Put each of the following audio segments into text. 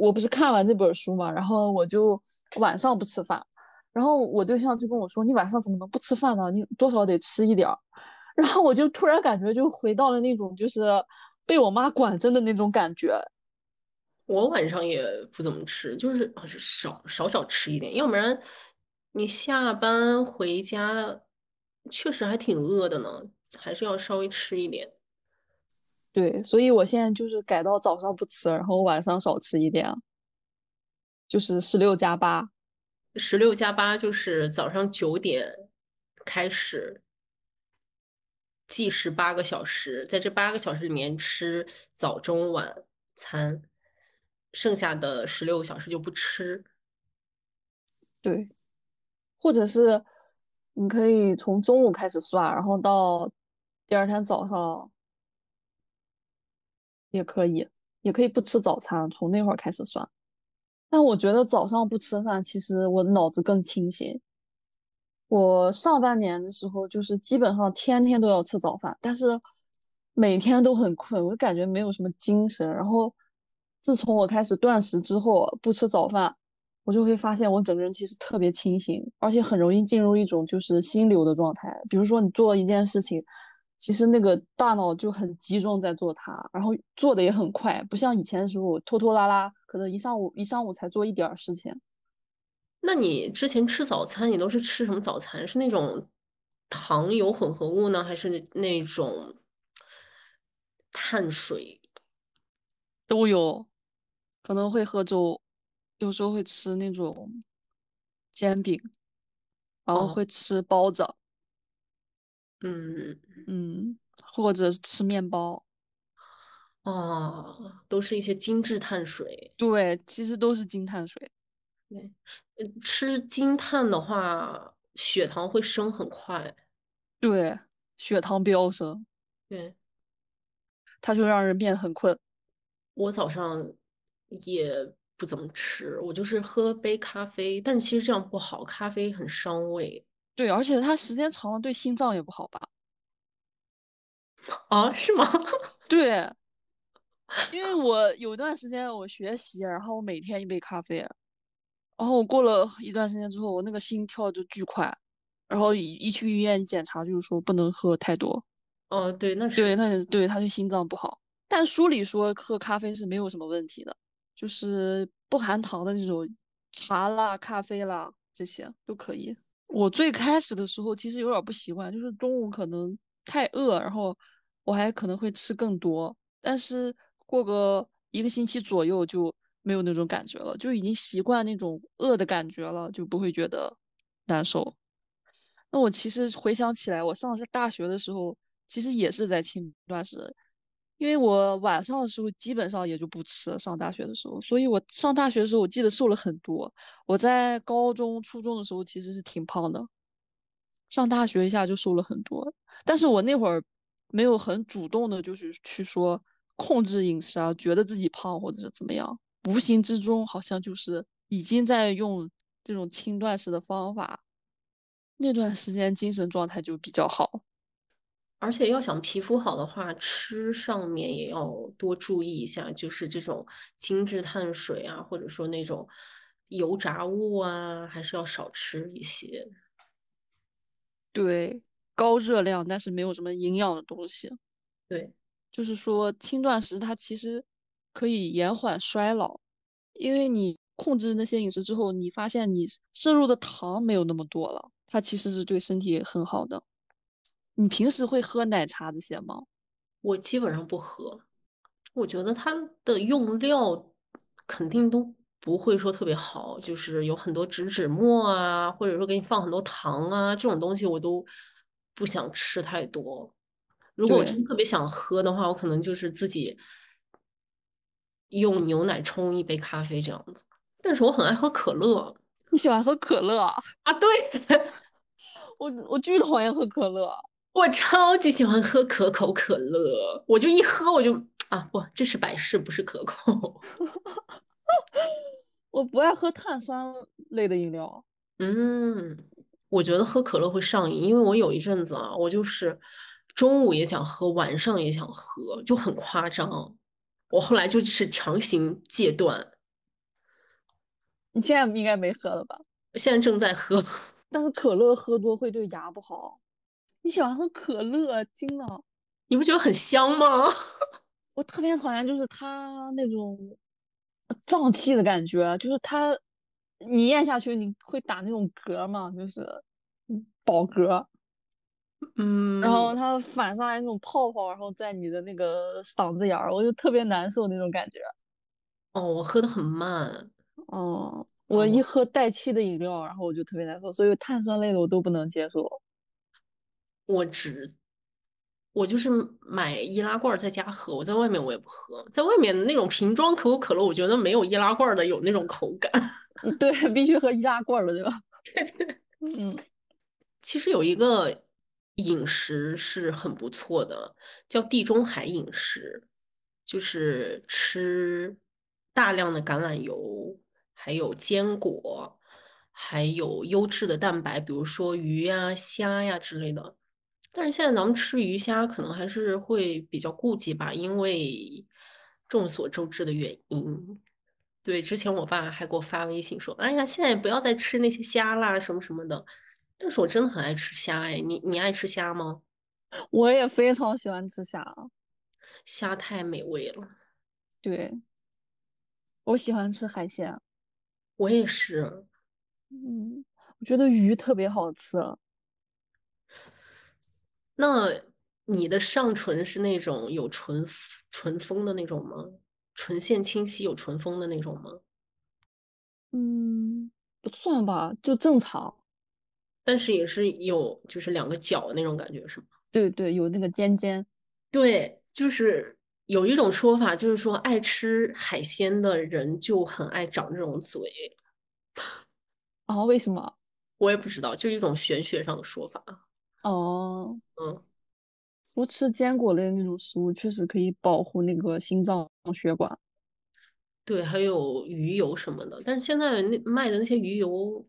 我不是看完这本书嘛，然后我就晚上不吃饭，然后我对象就跟我说：“你晚上怎么能不吃饭呢？你多少得吃一点儿。”然后我就突然感觉就回到了那种就是被我妈管着的那种感觉。我晚上也不怎么吃，就是少少少吃一点，要不然你下班回家确实还挺饿的呢，还是要稍微吃一点。对，所以我现在就是改到早上不吃，然后晚上少吃一点，就是十六加八。十六加八就是早上九点开始计时八个小时，在这八个小时里面吃早中晚餐。剩下的十六个小时就不吃，对，或者是你可以从中午开始算，然后到第二天早上也可以，也可以不吃早餐，从那会儿开始算。但我觉得早上不吃饭，其实我脑子更清醒。我上半年的时候，就是基本上天天都要吃早饭，但是每天都很困，我感觉没有什么精神，然后。自从我开始断食之后，不吃早饭，我就会发现我整个人其实特别清醒，而且很容易进入一种就是心流的状态。比如说你做一件事情，其实那个大脑就很集中在做它，然后做的也很快，不像以前的时候拖拖拉拉，可能一上午一上午才做一点事情。那你之前吃早餐，你都是吃什么早餐？是那种糖油混合物呢，还是那种碳水？都有。可能会喝粥，有时候会吃那种煎饼，然后会吃包子，嗯嗯，或者吃面包，哦，都是一些精致碳水。对，其实都是精碳水。对，吃精碳的话，血糖会升很快。对，血糖飙升。对，它就让人变得很困。我早上。也不怎么吃，我就是喝杯咖啡，但是其实这样不好，咖啡很伤胃。对，而且它时间长了对心脏也不好吧？啊，是吗？对，因为我有一段时间我学习，然后我每天一杯咖啡，然后我过了一段时间之后，我那个心跳就巨快，然后一一去医院检查，就是说不能喝太多。哦，对，那是对，那对他对心脏不好，但书里说喝咖啡是没有什么问题的。就是不含糖的这种茶啦、咖啡啦，这些都可以。我最开始的时候其实有点不习惯，就是中午可能太饿，然后我还可能会吃更多。但是过个一个星期左右就没有那种感觉了，就已经习惯那种饿的感觉了，就不会觉得难受。那我其实回想起来，我上大学的时候其实也是在轻断食。因为我晚上的时候基本上也就不吃，上大学的时候，所以我上大学的时候我记得瘦了很多。我在高中、初中的时候其实是挺胖的，上大学一下就瘦了很多。但是我那会儿没有很主动的，就是去说控制饮食啊，觉得自己胖或者是怎么样，无形之中好像就是已经在用这种轻断食的方法。那段时间精神状态就比较好。而且要想皮肤好的话，吃上面也要多注意一下，就是这种精致碳水啊，或者说那种油炸物啊，还是要少吃一些。对，高热量但是没有什么营养的东西。对，就是说轻断食它其实可以延缓衰老，因为你控制那些饮食之后，你发现你摄入的糖没有那么多了，它其实是对身体很好的。你平时会喝奶茶这些吗？我基本上不喝，我觉得它的用料肯定都不会说特别好，就是有很多植脂末啊，或者说给你放很多糖啊，这种东西我都不想吃太多。如果我真特别想喝的话，我可能就是自己用牛奶冲一杯咖啡这样子。但是我很爱喝可乐。你喜欢喝可乐啊？啊，对，我我巨讨厌喝可乐。我超级喜欢喝可口可乐，我就一喝我就啊不，这是百事不是可口。我不爱喝碳酸类的饮料。嗯，我觉得喝可乐会上瘾，因为我有一阵子啊，我就是中午也想喝，晚上也想喝，就很夸张。我后来就是强行戒断。你现在应该没喝了吧？现在正在喝。但是可乐喝多会对牙不好。你喜欢喝可乐，惊了！你不觉得很香吗？我特别讨厌就是它那种胀气的感觉，就是它你咽下去你会打那种嗝嘛，就是饱嗝。嗯，然后它反上来那种泡泡，然后在你的那个嗓子眼儿，我就特别难受那种感觉。哦，我喝的很慢。哦，我一喝带气的饮料，然后我就特别难受，所以碳酸类的我都不能接受。我只，我就是买易拉罐在家喝，我在外面我也不喝，在外面那种瓶装可口可乐，我觉得没有易拉罐的有那种口感。对，必须喝易拉罐的，对吧？嗯，其实有一个。饮食是很不错的，叫地中海饮食，就是吃大量的橄榄油，还有坚果，还有优质的蛋白，比如说鱼呀、虾呀之类的。但是现在咱们吃鱼虾可能还是会比较顾忌吧，因为众所周知的原因。对，之前我爸还给我发微信说：“哎呀，现在不要再吃那些虾啦，什么什么的。”但是我真的很爱吃虾哎，你你爱吃虾吗？我也非常喜欢吃虾，虾太美味了。对，我喜欢吃海鲜。我也是。嗯，我觉得鱼特别好吃。那你的上唇是那种有唇唇峰的那种吗？唇线清晰有唇峰的那种吗？嗯，不算吧，就正常。但是也是有，就是两个角那种感觉，是吗？对对，有那个尖尖。对，就是有一种说法，就是说爱吃海鲜的人就很爱长这种嘴。哦，为什么？我也不知道，就一种玄学上的说法。哦，嗯，多吃坚果类那种食物，确实可以保护那个心脏血管。对，还有鱼油什么的，但是现在那卖的那些鱼油。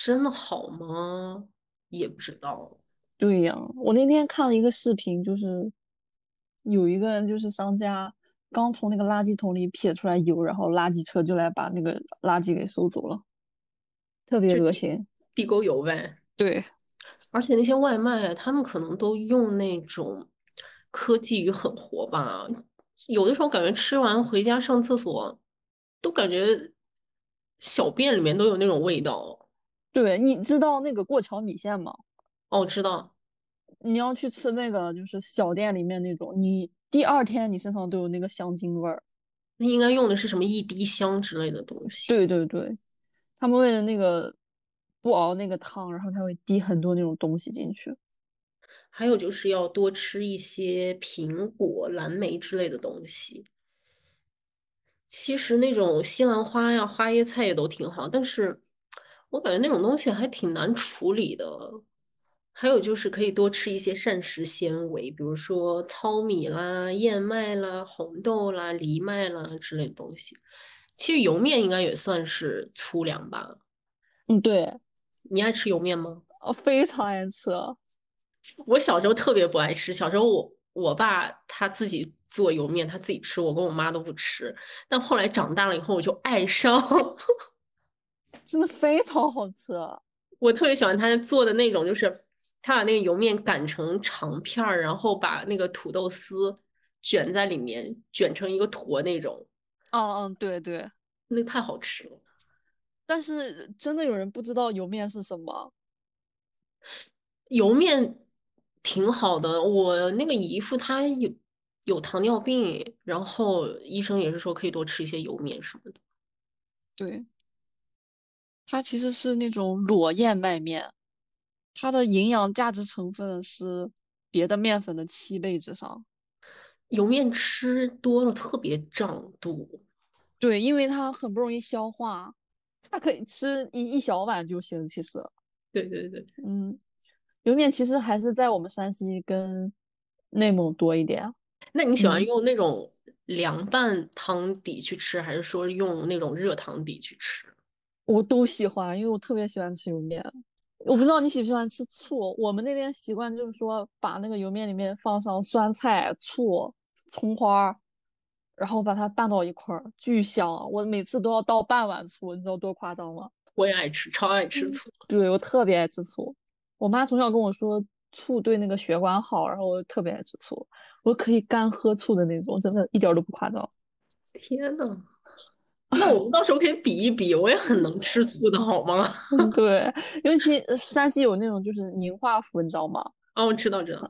真的好吗？也不知道。对呀，我那天看了一个视频，就是有一个人，就是商家刚从那个垃圾桶里撇出来油，然后垃圾车就来把那个垃圾给收走了，特别恶心。地沟油呗。对，而且那些外卖，他们可能都用那种科技与狠活吧。有的时候感觉吃完回家上厕所，都感觉小便里面都有那种味道。对，你知道那个过桥米线吗？哦，知道。你要去吃那个，就是小店里面那种，你第二天你身上都有那个香精味儿。那应该用的是什么一滴香之类的东西？对对对，他们为了那个不熬那个汤，然后它会滴很多那种东西进去。还有就是要多吃一些苹果、蓝莓之类的东西。其实那种西兰花呀、花椰菜也都挺好，但是。我感觉那种东西还挺难处理的，还有就是可以多吃一些膳食纤维，比如说糙米啦、燕麦啦、红豆啦、藜麦啦之类的东西。其实油面应该也算是粗粮吧？嗯，对。你爱吃油面吗？我非常爱吃。我小时候特别不爱吃，小时候我我爸他自己做油面，他自己吃，我跟我妈都不吃。但后来长大了以后，我就爱上。真的非常好吃，我特别喜欢他做的那种，就是他把那个油面擀成长片儿，然后把那个土豆丝卷在里面，卷成一个坨那种。嗯嗯，对对，那太好吃了。但是真的有人不知道油面是什么？油面挺好的，我那个姨父他有有糖尿病，然后医生也是说可以多吃一些油面什么的。对。它其实是那种裸燕麦面，它的营养价值成分是别的面粉的七倍之上。油面吃多了特别胀肚。对，因为它很不容易消化，它可以吃一一小碗就行。其实，对对对，嗯，油面其实还是在我们山西跟内蒙多一点。那你喜欢用那种凉拌汤底去吃，还是说用那种热汤底去吃？我都喜欢，因为我特别喜欢吃油面。我不知道你喜不喜欢吃醋。我们那边习惯就是说，把那个油面里面放上酸菜、醋、葱花，然后把它拌到一块儿，巨香啊。我每次都要倒半碗醋，你知道多夸张吗？我也爱吃，超爱吃嗯醋。对，我特别爱吃醋。我妈从小跟我说醋对那个血管好，然后我特别爱吃醋，我可以干喝醋的那种，真的一点儿都不夸张。天呐，那我们到时候可以比一比，我也很能吃醋的好吗？嗯，对，尤其呃山西有那种就是宁化府，你知道吗？哦，我知道，知道。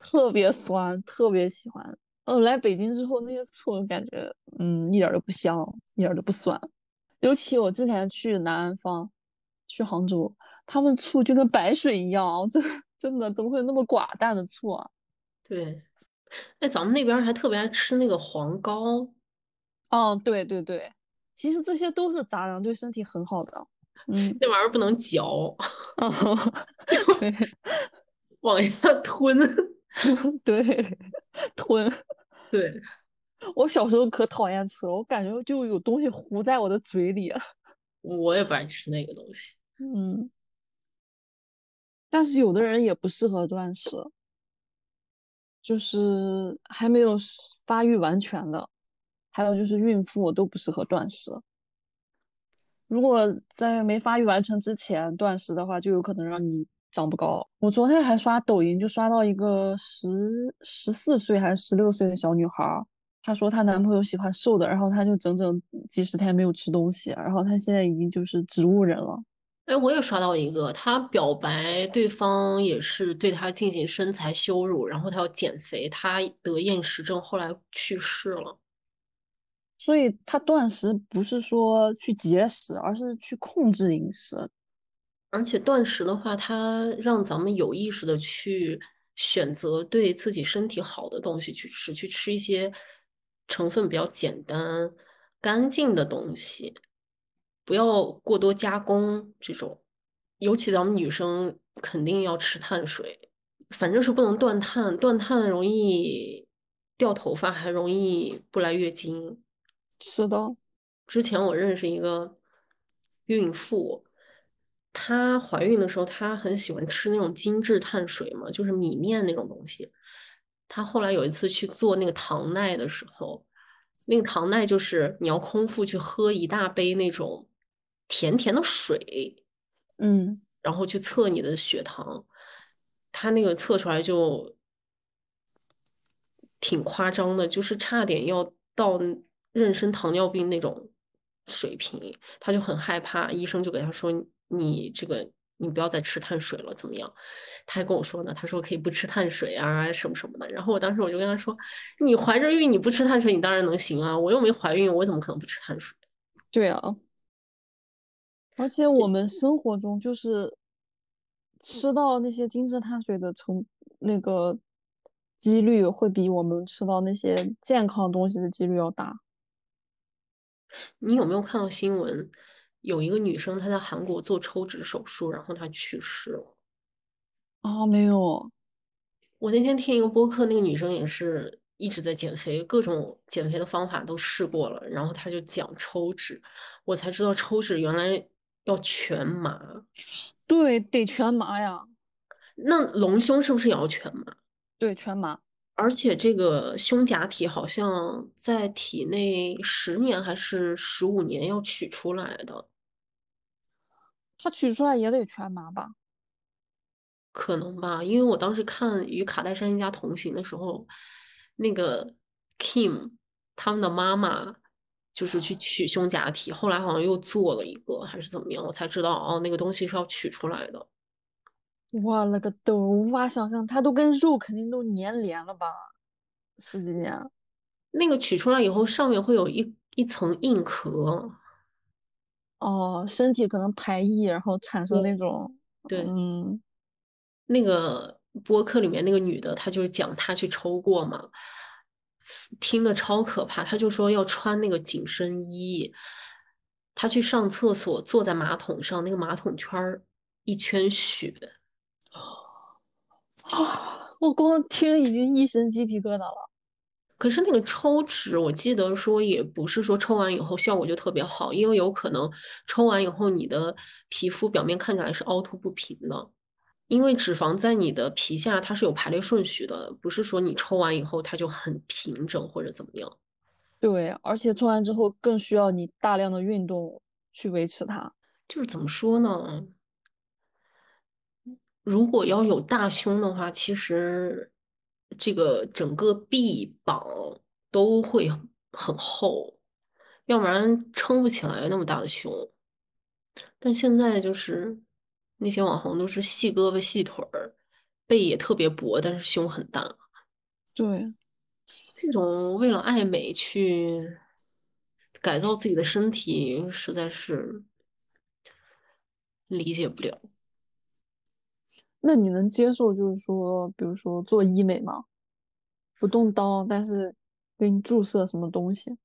特别酸，特别喜欢。呃，来北京之后，那些醋我感觉，嗯，一点儿都不香，一点儿都不酸。尤其我之前去南方，去杭州，他们醋就跟白水一样，真真的怎么会有那么寡淡的醋啊？对，哎，咱们那边还特别爱吃那个黄膏，嗯，对对对，其实这些都是杂粮，对身体很好的。嗯，那玩意儿不能嚼，对往下吞。对，吞。对，我小时候可讨厌吃了，我感觉就有东西糊在我的嘴里。我也不爱吃那个东西。嗯，但是有的人也不适合断食，就是还没有发育完全的，还有就是孕妇都不适合断食。如果在没发育完成之前断食的话，就有可能让你长不高。我昨天还刷抖音，就刷到一个十十四岁还是十六岁的小女孩，她说她男朋友喜欢瘦的，然后她就整整几十天没有吃东西，然后她现在已经就是植物人了。哎，我也刷到一个，她表白对方也是对她进行身材羞辱，然后她要减肥，她得厌食症，后来去世了。所以她断食不是说去节食，而是去控制饮食。而且断食的话，它让咱们有意识的去选择对自己身体好的东西去吃，去吃一些成分比较简单、干净的东西，不要过多加工这种。尤其咱们女生肯定要吃碳水，反正是不能断碳，断碳容易掉头发，还容易不来月经。是的，之前我认识一个孕妇，她怀孕的时候，她很喜欢吃那种精致碳水嘛，就是米面那种东西。她后来有一次去做那个糖耐的时候，那个糖耐就是你要空腹去喝一大杯那种甜甜的水，嗯，然后去测你的血糖。她那个测出来就挺夸张的，就是差点要到妊娠糖尿病那种水平，她就很害怕，医生就给她说：“你这个你不要再吃碳水了，怎么样？”他还跟我说呢，他说可以不吃碳水啊，什么什么的。然后我当时我就跟他说：“你怀着孕你不吃碳水，你当然能行啊，我又没怀孕，我怎么可能不吃碳水？”对啊。而且我们生活中就是吃到那些精致碳水的成那个几率会比我们吃到那些健康东西的几率要大。你有没有看到新闻？有一个女生她在韩国做抽脂手术，然后她去世了。啊，没有，我那天听一个播客，那个女生也是一直在减肥，各种减肥的方法都试过了，然后她就讲抽脂，我才知道抽脂原来要全麻。对，得全麻呀，那隆胸是不是也要全麻？对，全麻。而且这个胸假体好像在体内十年还是十五年要取出来的，它取出来也得全麻吧？可能吧？因为我当时看《与卡戴珊一家同行》的时候，那个 Kim 他们的妈妈就是去取胸假体，后来好像又做了一个还是怎么样，我才知道哦，那个东西是要取出来的。我勒个豆，无法想象，它都跟肉肯定都粘连了吧？十几年。那个取出来以后，上面会有一一层硬壳。哦，身体可能排异，然后产生那种，对，嗯，那个播客里面那个女的，她就是讲她去抽过嘛，听的超可怕。她就说要穿那个紧身衣，她去上厕所，坐在马桶上，那个马桶圈儿一圈血。啊，我光听已经一身鸡皮疙瘩了。可是那个抽脂，我记得说也不是说抽完以后效果就特别好，因为有可能抽完以后你的皮肤表面看起来是凹凸不平的，因为脂肪在你的皮下它是有排列顺序的，不是说你抽完以后它就很平整或者怎么样。对，而且抽完之后更需要你大量的运动去维持它。就是怎么说呢？如果要有大胸的话，其实这个整个臂膀都会很厚，要不然撑不起来那么大的胸。但现在就是那些网红都是细胳膊细腿儿，背也特别薄，但是胸很大。对，这种为了爱美去改造自己的身体，实在是理解不了。那你能接受就是说，比如说做医美吗？不动刀，但是给你注射什么东西？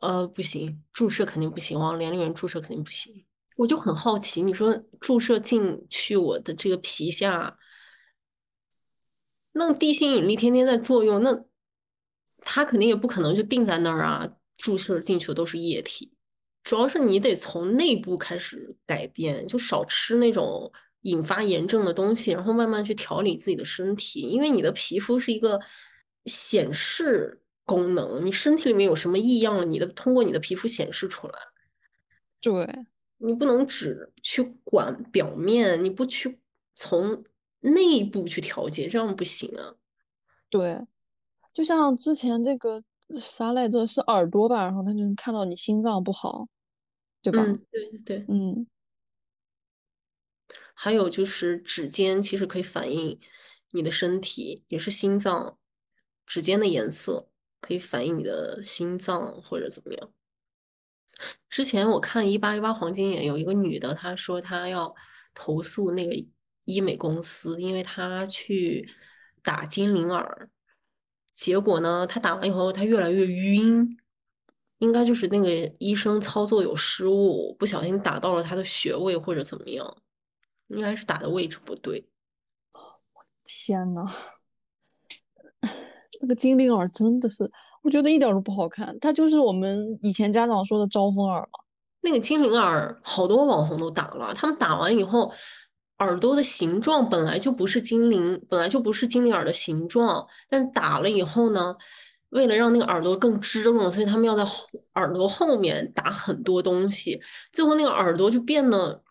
呃，不行，注射肯定不行，往脸里面注射肯定不行。我就很好奇，你说注射进去我的这个皮下，那地心引力天天在作用，那它肯定也不可能就定在那儿啊。注射进去的都是液体，主要是你得从内部开始改变，就少吃那种引发炎症的东西，然后慢慢去调理自己的身体，因为你的皮肤是一个显示功能，你身体里面有什么异样了，你的通过你的皮肤显示出来。对，你不能只去管表面，你不去从内部去调节，这样不行啊。对，就像之前这个啥来着，是耳朵吧，然后他就能看到你心脏不好，对吧？嗯，对对对。嗯，还有就是指尖其实可以反映你的身体，也是心脏，指尖的颜色可以反映你的心脏或者怎么样。之前我看一八一八黄金眼有一个女的，她说她要投诉那个医美公司，因为她去打精灵耳，结果呢，她打完以后她越来越晕，应该就是那个医生操作有失误，不小心打到了她的穴位或者怎么样，应该是打的位置不对。天呐，那个精灵耳真的是，我觉得一点都不好看，它就是我们以前家长说的招风耳嘛。那个精灵耳，好多网红都打了，他们打完以后，耳朵的形状本来就不是精灵，本来就不是精灵耳的形状，但是打了以后呢，为了让那个耳朵更支棱，所以他们要在后耳朵后面打很多东西，最后那个耳朵就变得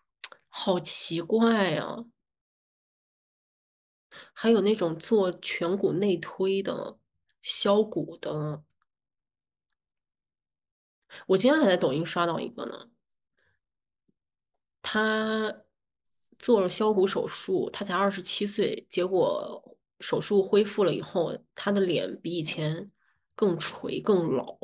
好奇怪呀。还有那种做颧骨内推的、削骨的，我今天还在抖音刷到一个呢。他做了削骨手术，他才二十七岁，结果手术恢复了以后，他的脸比以前更垂、更老。